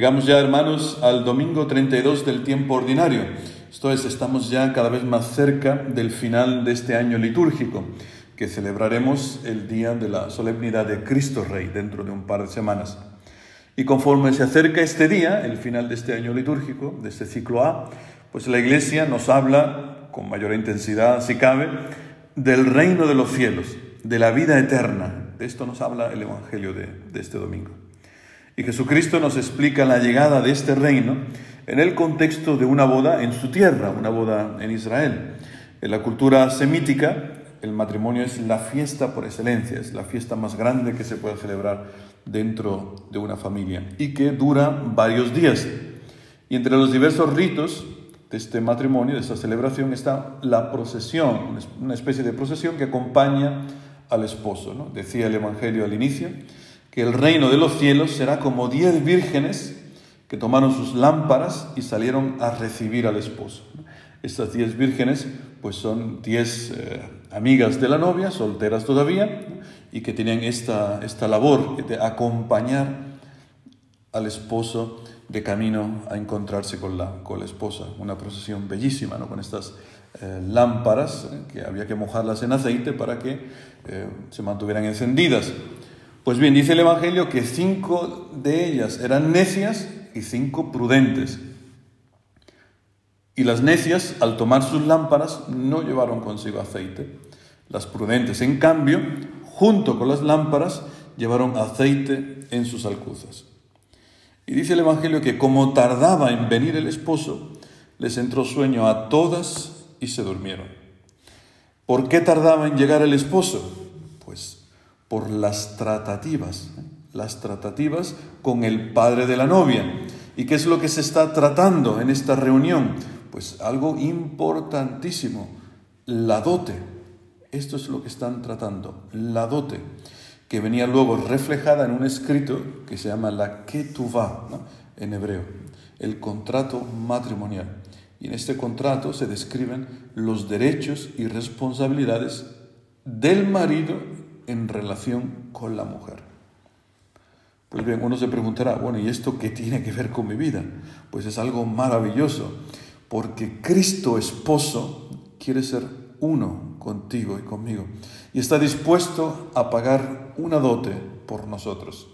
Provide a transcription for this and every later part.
Llegamos ya, hermanos, al domingo 32 del tiempo ordinario. Esto es, estamos ya cada vez más cerca del final de este año litúrgico, que celebraremos el día de la solemnidad de Cristo Rey dentro de un par de semanas. Y conforme se acerca este día, el final de este año litúrgico, de este ciclo A, pues la Iglesia nos habla con mayor intensidad, si cabe, del reino de los cielos, de la vida eterna. De esto nos habla el Evangelio de, de este domingo. Y Jesucristo nos explica la llegada de este reino en el contexto de una boda en su tierra, una boda en Israel. En la cultura semítica, el matrimonio es la fiesta por excelencia, es la fiesta más grande que se puede celebrar dentro de una familia y que dura varios días. Y entre los diversos ritos de este matrimonio, de esta celebración, está la procesión, una especie de procesión que acompaña al esposo. ¿no? Decía el Evangelio al inicio, que el reino de los cielos será como diez vírgenes que tomaron sus lámparas y salieron a recibir al esposo. Estas diez vírgenes pues son diez eh, amigas de la novia, solteras todavía, y que tenían esta, esta labor de acompañar al esposo de camino a encontrarse con la, con la esposa. Una procesión bellísima, ¿no? con estas eh, lámparas eh, que había que mojarlas en aceite para que se mantuvieran encendidas. Pues bien, dice el Evangelio que cinco de ellas eran necias y cinco prudentes. Y las necias, al tomar sus lámparas, no llevaron consigo aceite. Las prudentes, en cambio, junto con las lámparas, llevaron aceite en sus alcuzas. Y dice el Evangelio que como tardaba en venir el esposo, les entró sueño a todas y se durmieron. ¿Por qué tardaba en llegar el esposo? Por las tratativas, las tratativas con el padre de la novia. ¿Y qué es lo que se está tratando en esta reunión? Pues algo importantísimo, la dote. Esto es lo que están tratando, la dote, que venía luego reflejada en un escrito que se llama la ketuvá, en hebreo, el contrato matrimonial. Y en este contrato se describen los derechos y responsabilidades del marido en relación con la mujer. Pues bien, uno se preguntará, bueno, ¿y esto qué tiene que ver con mi vida? Pues es algo maravilloso, porque Cristo esposo quiere ser uno contigo y conmigo, y está dispuesto a pagar una dote por nosotros.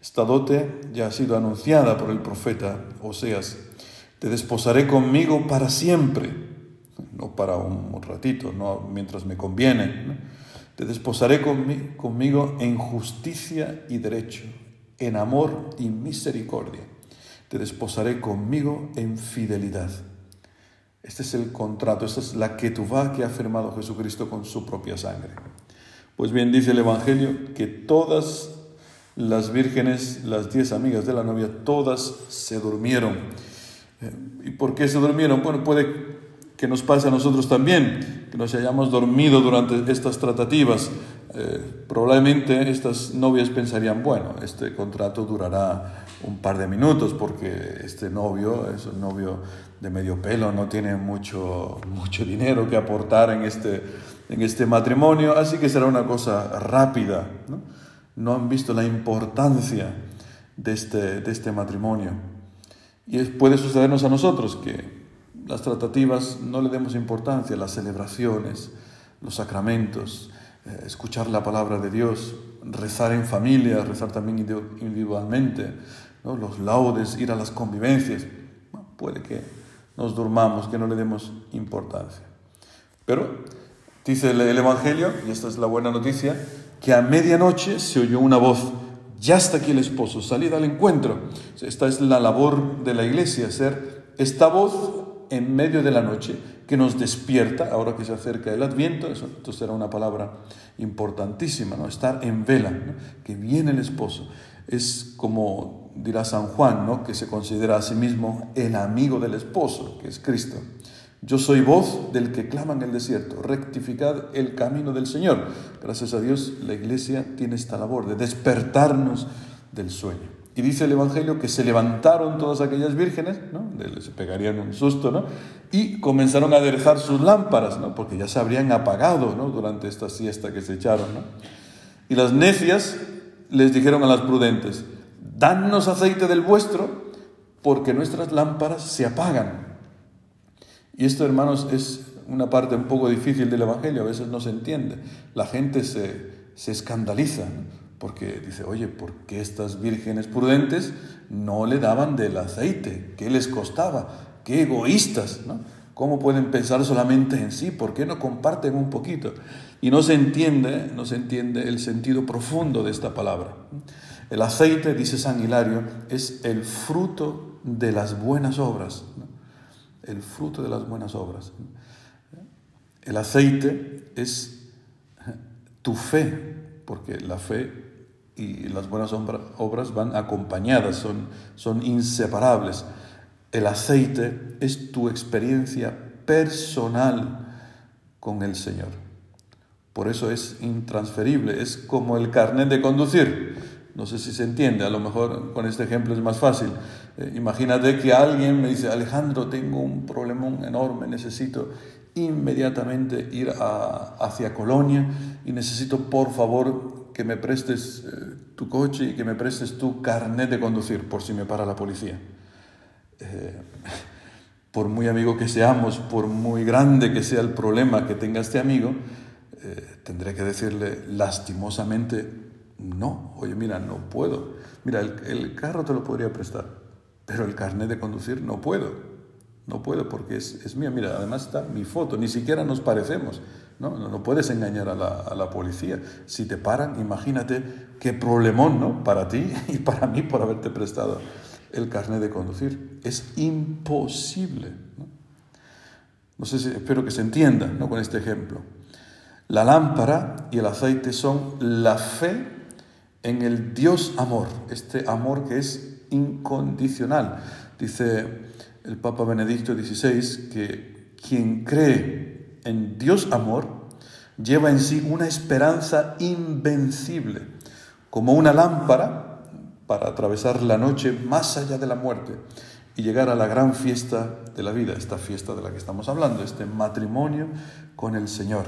Esta dote ya ha sido anunciada por el profeta Oseas. Te desposaré conmigo para siempre, no para un ratito, no mientras me conviene. Te desposaré conmigo en justicia y derecho, en amor y misericordia. Te desposaré conmigo en fidelidad. Este es el contrato, esta es la va que ha firmado Jesucristo con su propia sangre. Pues bien, dice el Evangelio que todas las vírgenes, las diez amigas de la novia, todas se durmieron. Eh, ¿Y por qué se durmieron? Bueno, puede que nos pase a nosotros también, que nos hayamos dormido durante estas tratativas. Eh, probablemente estas novias pensarían, bueno, este contrato durará un par de minutos porque este novio es un novio de medio pelo, no tiene mucho, mucho dinero que aportar en este, en este matrimonio, así que será una cosa rápida. ¿no? no han visto la importancia de este, de este matrimonio. Y puede sucedernos a nosotros que las tratativas no le demos importancia, las celebraciones, los sacramentos, eh, escuchar la palabra de Dios, rezar en familia, rezar también individualmente, los laudes, ir a las convivencias. puede que nos durmamos, que no le demos importancia. Pero dice el, el Evangelio, y esta es la buena noticia, que a medianoche se oyó una voz, ya está aquí el esposo, salid al encuentro. Esta es la labor de la iglesia, ser esta voz en medio de la noche que nos despierta, ahora que se acerca el Adviento, eso entonces una palabra importantísima, ¿no? estar en vela, que viene el esposo. Es como dirá San Juan, ¿no? que se considera a sí mismo el amigo del esposo, que es Cristo. Yo soy voz del que clama en el desierto, rectificad el camino del Señor. Gracias a Dios la iglesia tiene esta labor de despertarnos del sueño. Y dice el Evangelio que se levantaron todas aquellas vírgenes, ¿no? se pegarían un susto, ¿no? y comenzaron a aderezar sus lámparas, ¿no? porque ya se habrían apagado ¿no? durante esta siesta que se echaron. ¿no? Y las necias les dijeron a las prudentes, danos aceite del vuestro porque nuestras lámparas se apagan. Y esto, hermanos, es una parte un poco difícil del Evangelio, a veces no se entiende. La gente se, se escandaliza porque dice, oye, ¿por qué estas vírgenes prudentes no le daban del aceite? ¿Qué les costaba? ¡Qué egoístas! ¿no? ¿Cómo pueden pensar solamente en sí? ¿Por qué no comparten un poquito? Y no se entiende, no se entiende el sentido profundo de esta palabra. El aceite, dice San Hilario, es el fruto de las buenas obras. El fruto de las buenas obras. El aceite es tu fe, porque la fe y las buenas obras van acompañadas, son, son inseparables. El aceite es tu experiencia personal con el Señor. Por eso es intransferible, es como el carnet de conducir. No sé si se entiende, a lo mejor con este ejemplo es más fácil. Eh, imagínate que alguien me dice, Alejandro, tengo un problemón enorme, necesito inmediatamente ir hacia Colonia y necesito por favor que me prestes eh, tu coche y que me prestes tu carnet de conducir por si me para la policía. Eh, por muy amigo que seamos, por muy grande que sea el problema que tenga este amigo, eh, tendré que decirle lastimosamente, no, oye, mira, no puedo. Mira, el, el, carro te lo podría prestar, pero el carnet de conducir no puedo. No puedo porque es, es mía. Mira, además está mi foto, ni siquiera nos parecemos. No, no, no puedes engañar a la, a la, policía. Si te paran, imagínate qué problemón, ¿no? Para ti y para mí por haberte prestado el carnet de conducir. Es imposible. No, sé si, espero que se entienda ¿no? con este ejemplo. La lámpara y el aceite son la fe en el Dios amor, este amor que es incondicional. Dice el Papa Benedicto XVI que quien cree en Dios amor lleva en sí una esperanza invencible, como una lámpara para atravesar la noche más allá de la muerte y llegar a la gran fiesta de la vida, esta fiesta de la que estamos hablando, este matrimonio con el Señor.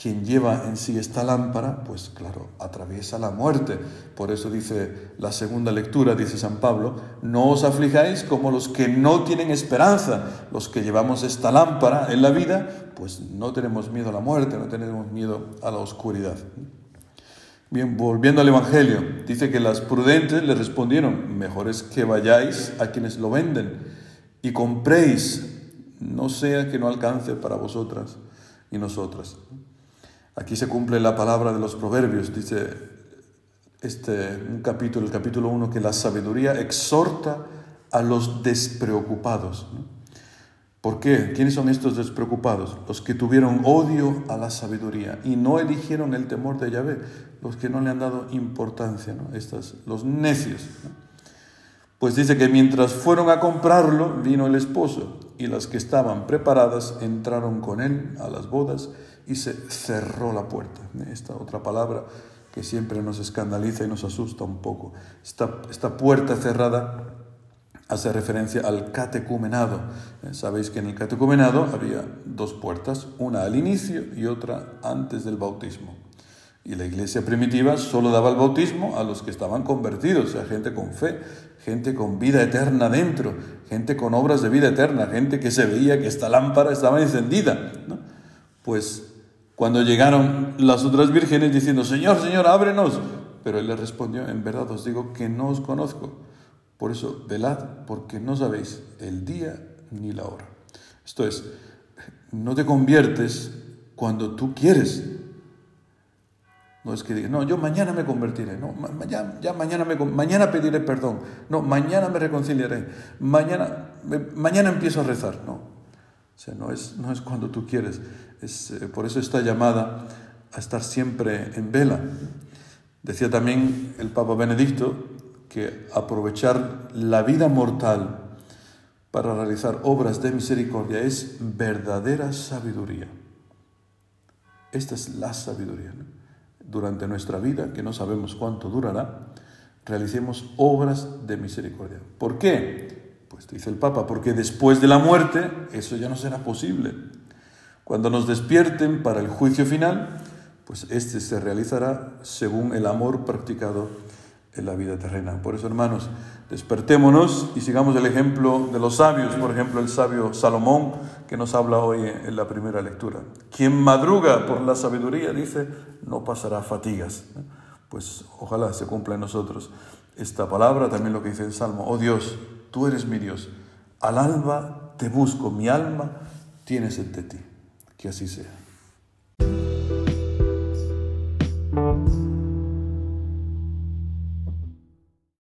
Quien lleva en sí esta lámpara, pues claro, atraviesa la muerte. Por eso dice la segunda lectura, dice San Pablo, no os aflijáis como los que no tienen esperanza, los que llevamos esta lámpara en la vida, pues no tenemos miedo a la muerte, no tenemos miedo a la oscuridad. Bien, volviendo al Evangelio, dice que las prudentes le respondieron, mejor es que vayáis a quienes lo venden y compréis, no sea que no alcance para vosotras y nosotras. Aquí se cumple la palabra de los proverbios, dice este un capítulo, el capítulo 1, que la sabiduría exhorta a los despreocupados. ¿Por qué? ¿Quiénes son estos despreocupados? Los que tuvieron odio a la sabiduría y no eligieron el temor de Yahvé, los que no le han dado importancia, ¿no? Estas, los necios. Pues dice que mientras fueron a comprarlo, vino el esposo y las que estaban preparadas entraron con él a las bodas y se cerró la puerta. Esta otra palabra que siempre nos escandaliza y nos asusta un poco. Esta, esta puerta cerrada hace referencia al catecumenado. Eh, sabéis que en el catecumenado había dos puertas, una al inicio y otra antes del bautismo. Y la iglesia primitiva solo daba el bautismo a los que estaban convertidos, o sea, gente con fe, gente con vida eterna dentro, gente con obras de vida eterna, gente que se veía que esta lámpara estaba encendida. Pues cuando llegaron las otras vírgenes diciendo, Señor, Señor, ábrenos, pero él les respondió, en verdad os digo que no os conozco. Por eso, velad, porque no sabéis el día ni la hora. Esto es, no te conviertes cuando tú quieres. No es que digas, no, yo mañana me convertiré, no, ya, mañana, me, mañana pediré perdón, no, mañana me reconciliaré, mañana, mañana empiezo a rezar, no. O sea, no es, no es cuando tú quieres. Es, eh, por eso está llamada a estar siempre en vela. Decía también el Papa Benedicto que aprovechar la vida mortal para realizar obras de misericordia es verdadera sabiduría. Esta es la sabiduría. Durante nuestra vida, que no sabemos cuánto durará, realicemos obras de misericordia. ¿Por qué? Pues dice el Papa, porque después de la muerte eso ya no será posible. Cuando nos despierten para el juicio final, pues este se realizará según el amor practicado en la vida terrena. Por eso, hermanos, despertémonos y sigamos el ejemplo de los sabios, por ejemplo, el sabio Salomón, que nos habla hoy en la primera lectura. Quien madruga por la sabiduría, dice, no pasará fatigas. Pues ojalá se cumpla en nosotros esta palabra, también lo que dice el Salmo, oh Dios, tú eres mi Dios, al alba te busco, mi alma tienes de ti. Que así sea.